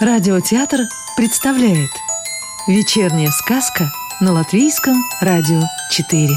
Радиотеатр представляет Вечерняя сказка на Латвийском радио 4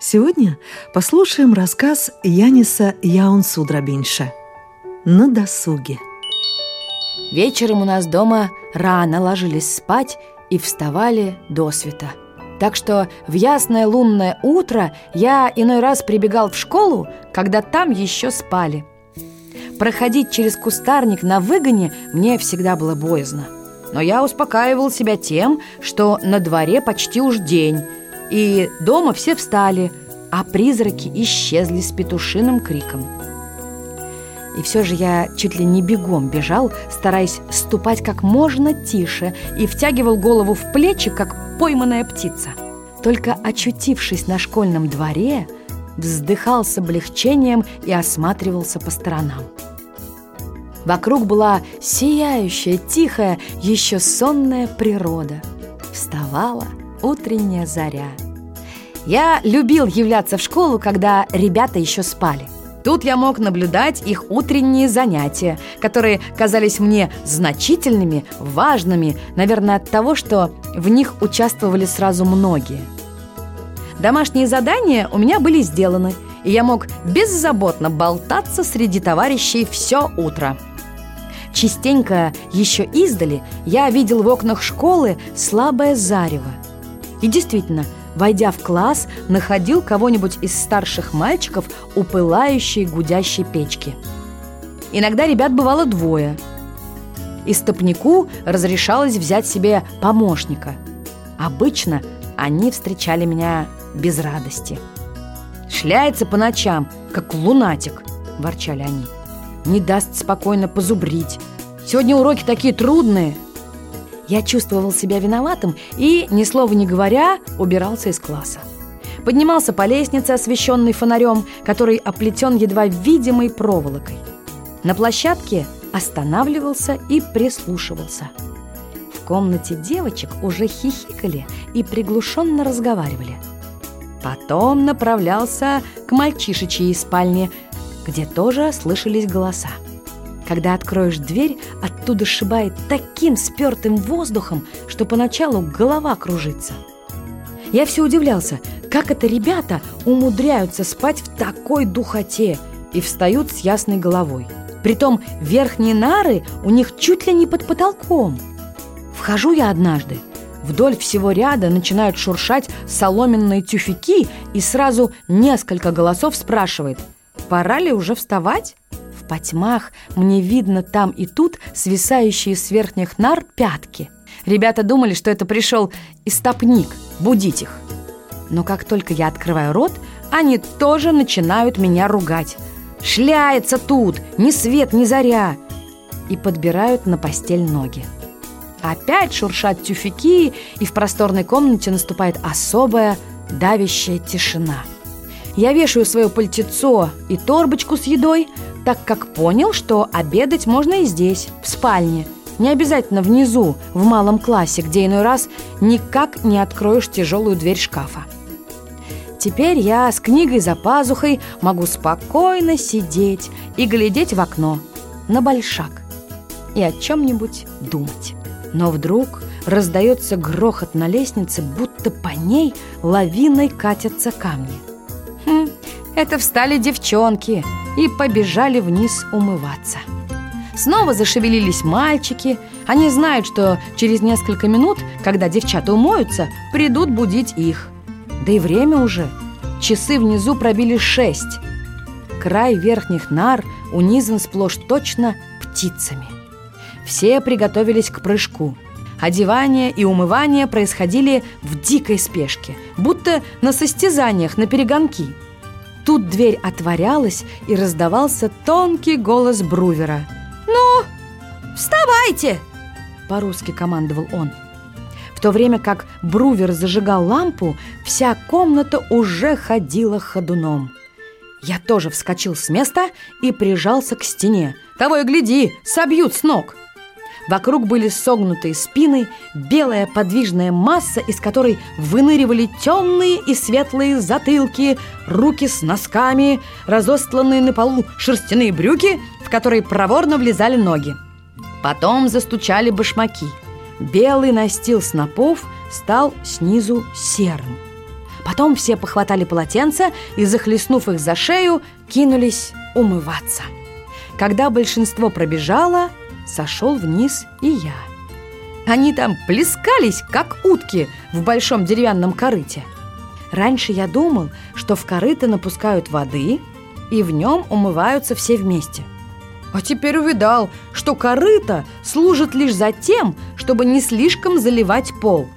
Сегодня послушаем рассказ Яниса Яунсудрабинша «На досуге» Вечером у нас дома рано ложились спать и вставали до света. Так что в ясное лунное утро я иной раз прибегал в школу, когда там еще спали. Проходить через кустарник на выгоне мне всегда было боязно. Но я успокаивал себя тем, что на дворе почти уж день, и дома все встали, а призраки исчезли с петушиным криком. И все же я чуть ли не бегом бежал, стараясь ступать как можно тише и втягивал голову в плечи, как пойманная птица. Только очутившись на школьном дворе, вздыхал с облегчением и осматривался по сторонам. Вокруг была сияющая, тихая, еще сонная природа. Вставала утренняя заря. Я любил являться в школу, когда ребята еще спали. Тут я мог наблюдать их утренние занятия, которые казались мне значительными, важными, наверное, от того, что в них участвовали сразу многие. Домашние задания у меня были сделаны, и я мог беззаботно болтаться среди товарищей все утро. Частенько еще издали я видел в окнах школы слабое зарево. И действительно – войдя в класс, находил кого-нибудь из старших мальчиков у пылающей гудящей печки. Иногда ребят бывало двое. Истопнику разрешалось взять себе помощника. Обычно они встречали меня без радости. «Шляется по ночам, как лунатик», – ворчали они. «Не даст спокойно позубрить. Сегодня уроки такие трудные». Я чувствовал себя виноватым и, ни слова не говоря, убирался из класса. Поднимался по лестнице, освещенной фонарем, который оплетен едва видимой проволокой. На площадке останавливался и прислушивался. В комнате девочек уже хихикали и приглушенно разговаривали. Потом направлялся к мальчишечьей спальне, где тоже слышались голоса. Когда откроешь дверь, оттуда шибает таким спертым воздухом, что поначалу голова кружится. Я все удивлялся, как это ребята умудряются спать в такой духоте и встают с ясной головой. Притом верхние нары у них чуть ли не под потолком. Вхожу я однажды. Вдоль всего ряда начинают шуршать соломенные тюфяки, и сразу несколько голосов спрашивает, пора ли уже вставать? В потьмах мне видно там и тут свисающие с верхних нар пятки. Ребята думали, что это пришел истопник будить их. Но как только я открываю рот, они тоже начинают меня ругать. «Шляется тут! Ни свет, ни заря!» И подбирают на постель ноги. Опять шуршат тюфяки, и в просторной комнате наступает особая давящая тишина. Я вешаю свое пальтецо и торбочку с едой, так как понял, что обедать можно и здесь, в спальне. Не обязательно внизу, в малом классе, где иной раз никак не откроешь тяжелую дверь шкафа. Теперь я с книгой за пазухой могу спокойно сидеть и глядеть в окно на большак и о чем-нибудь думать. Но вдруг раздается грохот на лестнице, будто по ней лавиной катятся камни. Хм, это встали девчонки и побежали вниз умываться. Снова зашевелились мальчики. Они знают, что через несколько минут, когда девчата умоются, придут будить их. Да и время уже. Часы внизу пробили шесть. Край верхних нар унизан сплошь точно птицами. Все приготовились к прыжку. Одевание и умывание происходили в дикой спешке, будто на состязаниях на перегонки – Тут дверь отворялась, и раздавался тонкий голос Брувера. «Ну, вставайте!» – по-русски командовал он. В то время как Брувер зажигал лампу, вся комната уже ходила ходуном. Я тоже вскочил с места и прижался к стене. Того и гляди, собьют с ног. Вокруг были согнутые спины, белая подвижная масса, из которой выныривали темные и светлые затылки, руки с носками, разостланные на полу шерстяные брюки, в которые проворно влезали ноги. Потом застучали башмаки. Белый настил снопов стал снизу серым. Потом все похватали полотенца и, захлестнув их за шею, кинулись умываться. Когда большинство пробежало, сошел вниз и я. Они там плескались, как утки в большом деревянном корыте. Раньше я думал, что в корыто напускают воды, и в нем умываются все вместе. А теперь увидал, что корыто служит лишь за тем, чтобы не слишком заливать пол.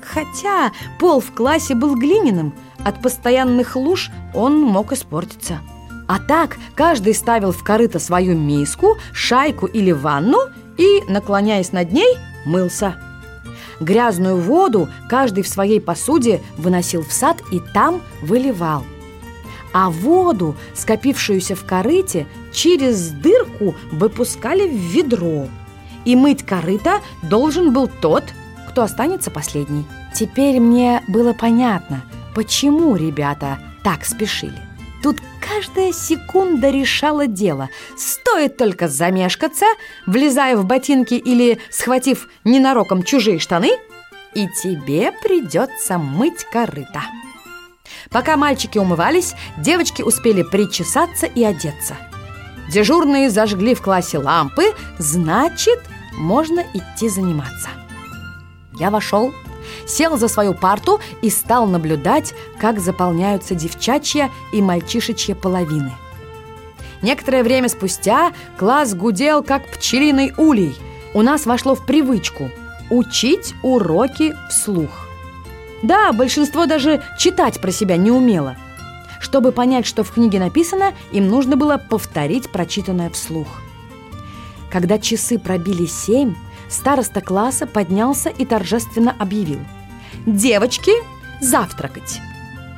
Хотя пол в классе был глиняным, от постоянных луж он мог испортиться. А так каждый ставил в корыто свою миску, шайку или ванну и, наклоняясь над ней, мылся. Грязную воду каждый в своей посуде выносил в сад и там выливал. А воду, скопившуюся в корыте, через дырку выпускали в ведро. И мыть корыто должен был тот, кто останется последний. Теперь мне было понятно, почему ребята так спешили. Тут каждая секунда решала дело. Стоит только замешкаться, влезая в ботинки или схватив ненароком чужие штаны, и тебе придется мыть корыто. Пока мальчики умывались, девочки успели причесаться и одеться. Дежурные зажгли в классе лампы, значит, можно идти заниматься. Я вошел, сел за свою парту и стал наблюдать, как заполняются девчачья и мальчишечья половины. Некоторое время спустя класс гудел, как пчелиный улей. У нас вошло в привычку учить уроки вслух. Да, большинство даже читать про себя не умело. Чтобы понять, что в книге написано, им нужно было повторить прочитанное вслух. Когда часы пробили семь, староста класса поднялся и торжественно объявил – девочки завтракать.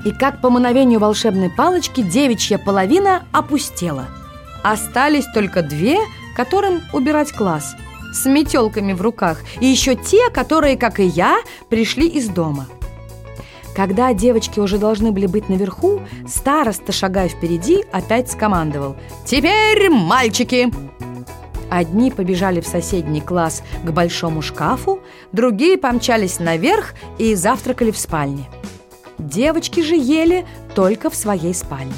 И как по мановению волшебной палочки девичья половина опустела. Остались только две, которым убирать класс, с метелками в руках, и еще те, которые, как и я, пришли из дома. Когда девочки уже должны были быть наверху, староста, шагая впереди, опять скомандовал «Теперь мальчики!» Одни побежали в соседний класс к большому шкафу, другие помчались наверх и завтракали в спальне. Девочки же ели только в своей спальне.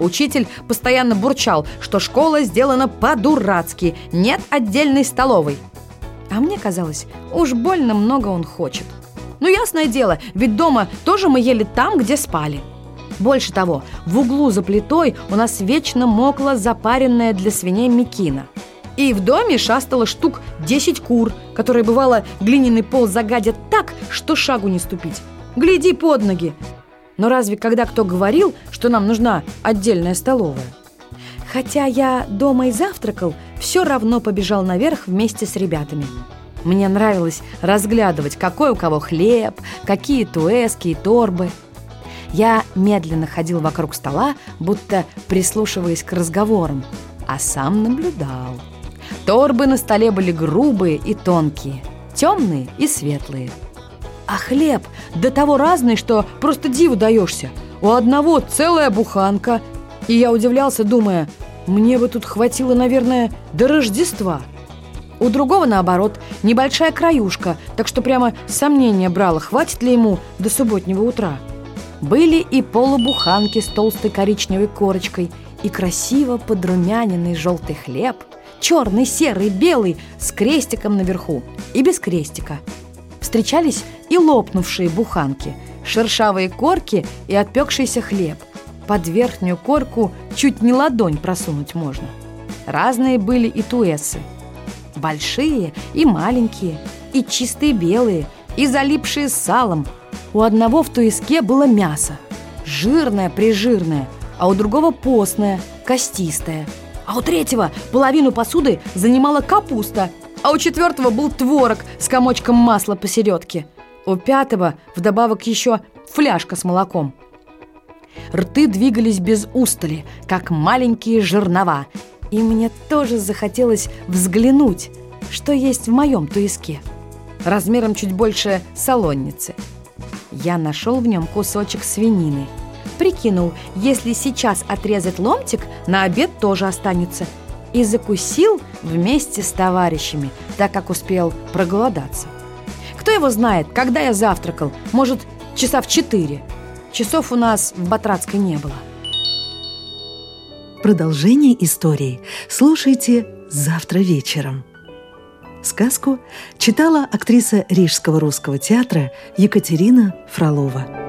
Учитель постоянно бурчал, что школа сделана по-дурацки, нет отдельной столовой. А мне казалось, уж больно много он хочет. Ну, ясное дело, ведь дома тоже мы ели там, где спали. Больше того, в углу за плитой у нас вечно мокла запаренная для свиней мекина – и в доме шастало штук 10 кур, которые, бывало, глиняный пол загадят так, что шагу не ступить. Гляди под ноги. Но разве когда кто говорил, что нам нужна отдельная столовая? Хотя я дома и завтракал, все равно побежал наверх вместе с ребятами. Мне нравилось разглядывать, какой у кого хлеб, какие туэски и торбы. Я медленно ходил вокруг стола, будто прислушиваясь к разговорам, а сам наблюдал. Торбы на столе были грубые и тонкие, темные и светлые. А хлеб до того разный, что просто диву даешься. У одного целая буханка. И я удивлялся, думая, мне бы тут хватило, наверное, до Рождества. У другого, наоборот, небольшая краюшка, так что прямо сомнение брало, хватит ли ему до субботнего утра. Были и полубуханки с толстой коричневой корочкой, и красиво подрумяненный желтый хлеб – черный, серый, белый, с крестиком наверху и без крестика. Встречались и лопнувшие буханки, шершавые корки и отпекшийся хлеб. Под верхнюю корку чуть не ладонь просунуть можно. Разные были и туэсы. Большие и маленькие, и чистые белые, и залипшие салом. У одного в туеске было мясо. Жирное-прижирное, а у другого постное, костистое – а у третьего половину посуды занимала капуста, а у четвертого был творог с комочком масла посередке. У пятого вдобавок еще фляжка с молоком. Рты двигались без устали, как маленькие жернова, и мне тоже захотелось взглянуть, что есть в моем туиске. Размером чуть больше салонницы. Я нашел в нем кусочек свинины. Прикинул, если сейчас отрезать ломтик, на обед тоже останется. И закусил вместе с товарищами, так как успел проголодаться. Кто его знает, когда я завтракал? Может, часа в четыре. Часов у нас в Батрацкой не было. Продолжение истории слушайте завтра вечером. Сказку читала актриса Рижского русского театра Екатерина Фролова.